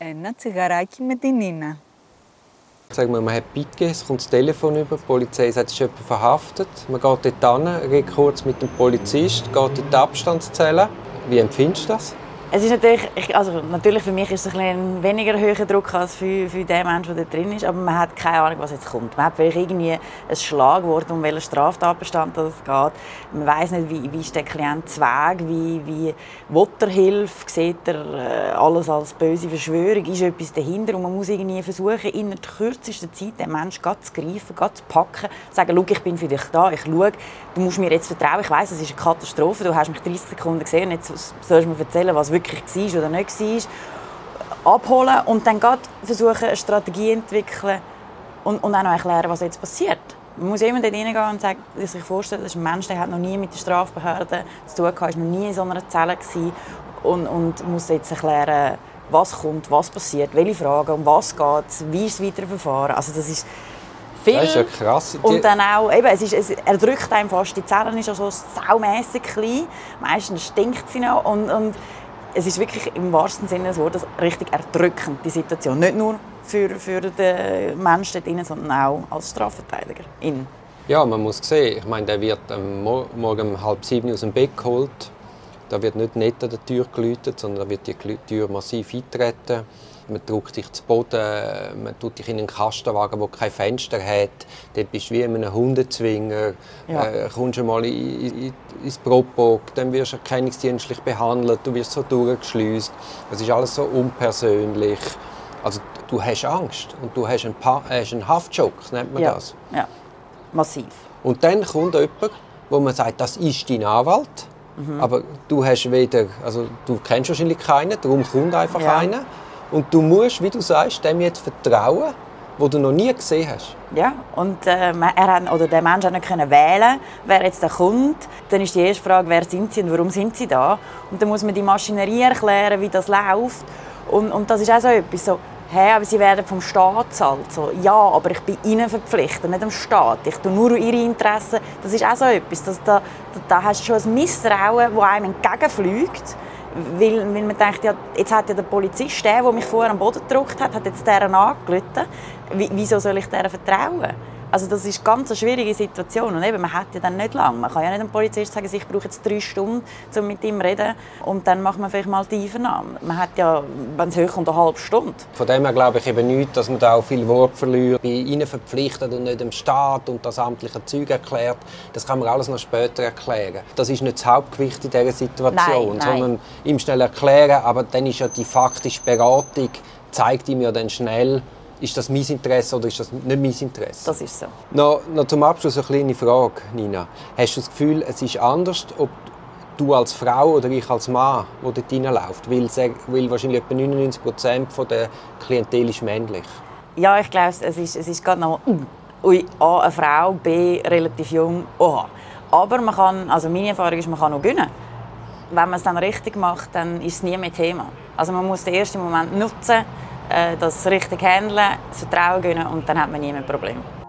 Ένα τσιγαράκι με την Νίνα. Sagen wir, man hat Pique, es kommt das Telefon über, die Polizei sagt, es ist jemand verhaftet. Man geht dort hin, redet kurz mit dem Polizist, geht in die Abstandszelle. Wie empfindest du das? Es ist natürlich, also natürlich für mich ist es ein, weniger hoher Druck als für, für den Menschen, der da drin ist, aber man hat keine Ahnung, was jetzt kommt. Man hat vielleicht irgendwie ein Schlagwort, um welchen Straftatbestand es geht. Man weiß nicht, wie, wie ist der Klient Zweig, wie, wie will er Hilfe, sieht er äh, alles als böse Verschwörung, ist etwas dahinter und man muss irgendwie versuchen, in der kürzesten Zeit den Menschen zu greifen, zu packen, zu sagen, schau, ich bin für dich da, ich schaue, du musst mir jetzt vertrauen, ich weiß, es ist eine Katastrophe, du hast mich 30 Sekunden gesehen jetzt sollst du mir erzählen, was wirklich war oder nicht war, abholen und dann versuchen, eine Strategie zu entwickeln und, und auch noch erklären, was jetzt passiert. Man muss immer dort reingehen und sagen, sich vorstellen, das ist ein Mensch, der hat noch nie mit der Strafbehörde zu tun gehabt, war noch nie in so einer Zelle und, und muss jetzt erklären, was kommt, was passiert, welche Fragen, um was geht es, wie ist das weitere Verfahren. Also das ist viel. Das ist ja krass. Und dann auch, eben, es, ist, es erdrückt einem fast. Die Zelle ist ja so saumässig klein. Meistens stinkt sie noch. Und, und es ist wirklich im wahrsten Sinne des Wortes richtig erdrückend, die Situation. Nicht nur für, für den Menschen dort sondern auch als Strafverteidiger. In. Ja, man muss sehen, ich meine, der wird am Morgen um halb sieben aus dem Bett geholt. Da wird nicht nett an der Tür geläutet, sondern da wird die Tür massiv eintreten man drückt dich zu Boden, man tut dich in einen Kastenwagen, der kein Fenster hat. Dort bist du wie in einem Hundezwinger. Ja. Äh, kommst du mal in, in, ins Propok, dann wirst du erkennungsdienstlich behandelt, du wirst so durchgeschleust. Es ist alles so unpersönlich. Also du hast Angst und du hast einen, pa hast einen Haftschock, nennt man ja. das. Ja, massiv. Und dann kommt jemand, wo man sagt, das ist dein Anwalt. Mhm. Aber du hast weder, also du kennst wahrscheinlich keinen, darum kommt einfach ja. einer. Und du musst, wie du sagst, dem jetzt vertrauen, wo du noch nie gesehen hast. Ja, und äh, er hat, oder der Mensch hat nicht wählen, wer jetzt da kommt. Dann ist die erste Frage, wer sind sie und warum sind sie da? Und dann muss man die Maschinerie erklären, wie das läuft. Und, und das ist auch so etwas so, hey, aber sie werden vom Staat zahlt. So, ja, aber ich bin ihnen verpflichtet, nicht dem Staat. Ich tue nur ihre Interessen. Das ist auch so etwas. Das, da, da, hast du schon ein Misstrauen, das einem entgegenfliegt weil, weil man denkt, ja, jetzt hat ja der Polizist, der, der mich vorher am Boden gedrückt hat, hat jetzt deren angerufen. Wieso soll ich deren vertrauen? Also das ist ganz eine schwierige Situation und eben, man hat ja dann nicht lange. Man kann ja nicht dem Polizist sagen, ich brauche jetzt drei Stunden, um mit ihm zu reden und dann macht man vielleicht mal die Einvernahme. Man hat ja, wenn es hochkommt, eine halbe Stunde. Von dem her glaube ich eben nicht, dass man da auch viel Wort verliert. Bei ihnen verpflichtet und nicht dem Staat und das amtliche Zeug erklärt. Das kann man alles noch später erklären. Das ist nicht das Hauptgewicht in dieser Situation, nein, nein. sondern ihm schnell erklären, aber dann ist ja die faktische Beratung, zeigt ihm ja dann schnell, ist das mein Interesse oder ist das nicht mein Interesse? Das ist so. Noch, noch zum Abschluss eine kleine Frage, Nina. Hast du das Gefühl, es ist anders, ob du als Frau oder ich als Mann, der dort reinläuft? Weil, weil wahrscheinlich etwa 99 Prozent der Klientel ist männlich. Ja, ich glaube, es ist, es ist gerade noch ui, A, eine Frau, B, relativ jung, oha. Aber man kann, also meine Erfahrung ist, man kann noch gewinnen. Wenn man es dann richtig macht, dann ist es nie mehr Thema. Also man muss den ersten Moment nutzen, das richtig handeln, das Vertrauen gewinnen und dann hat man nie mehr Probleme.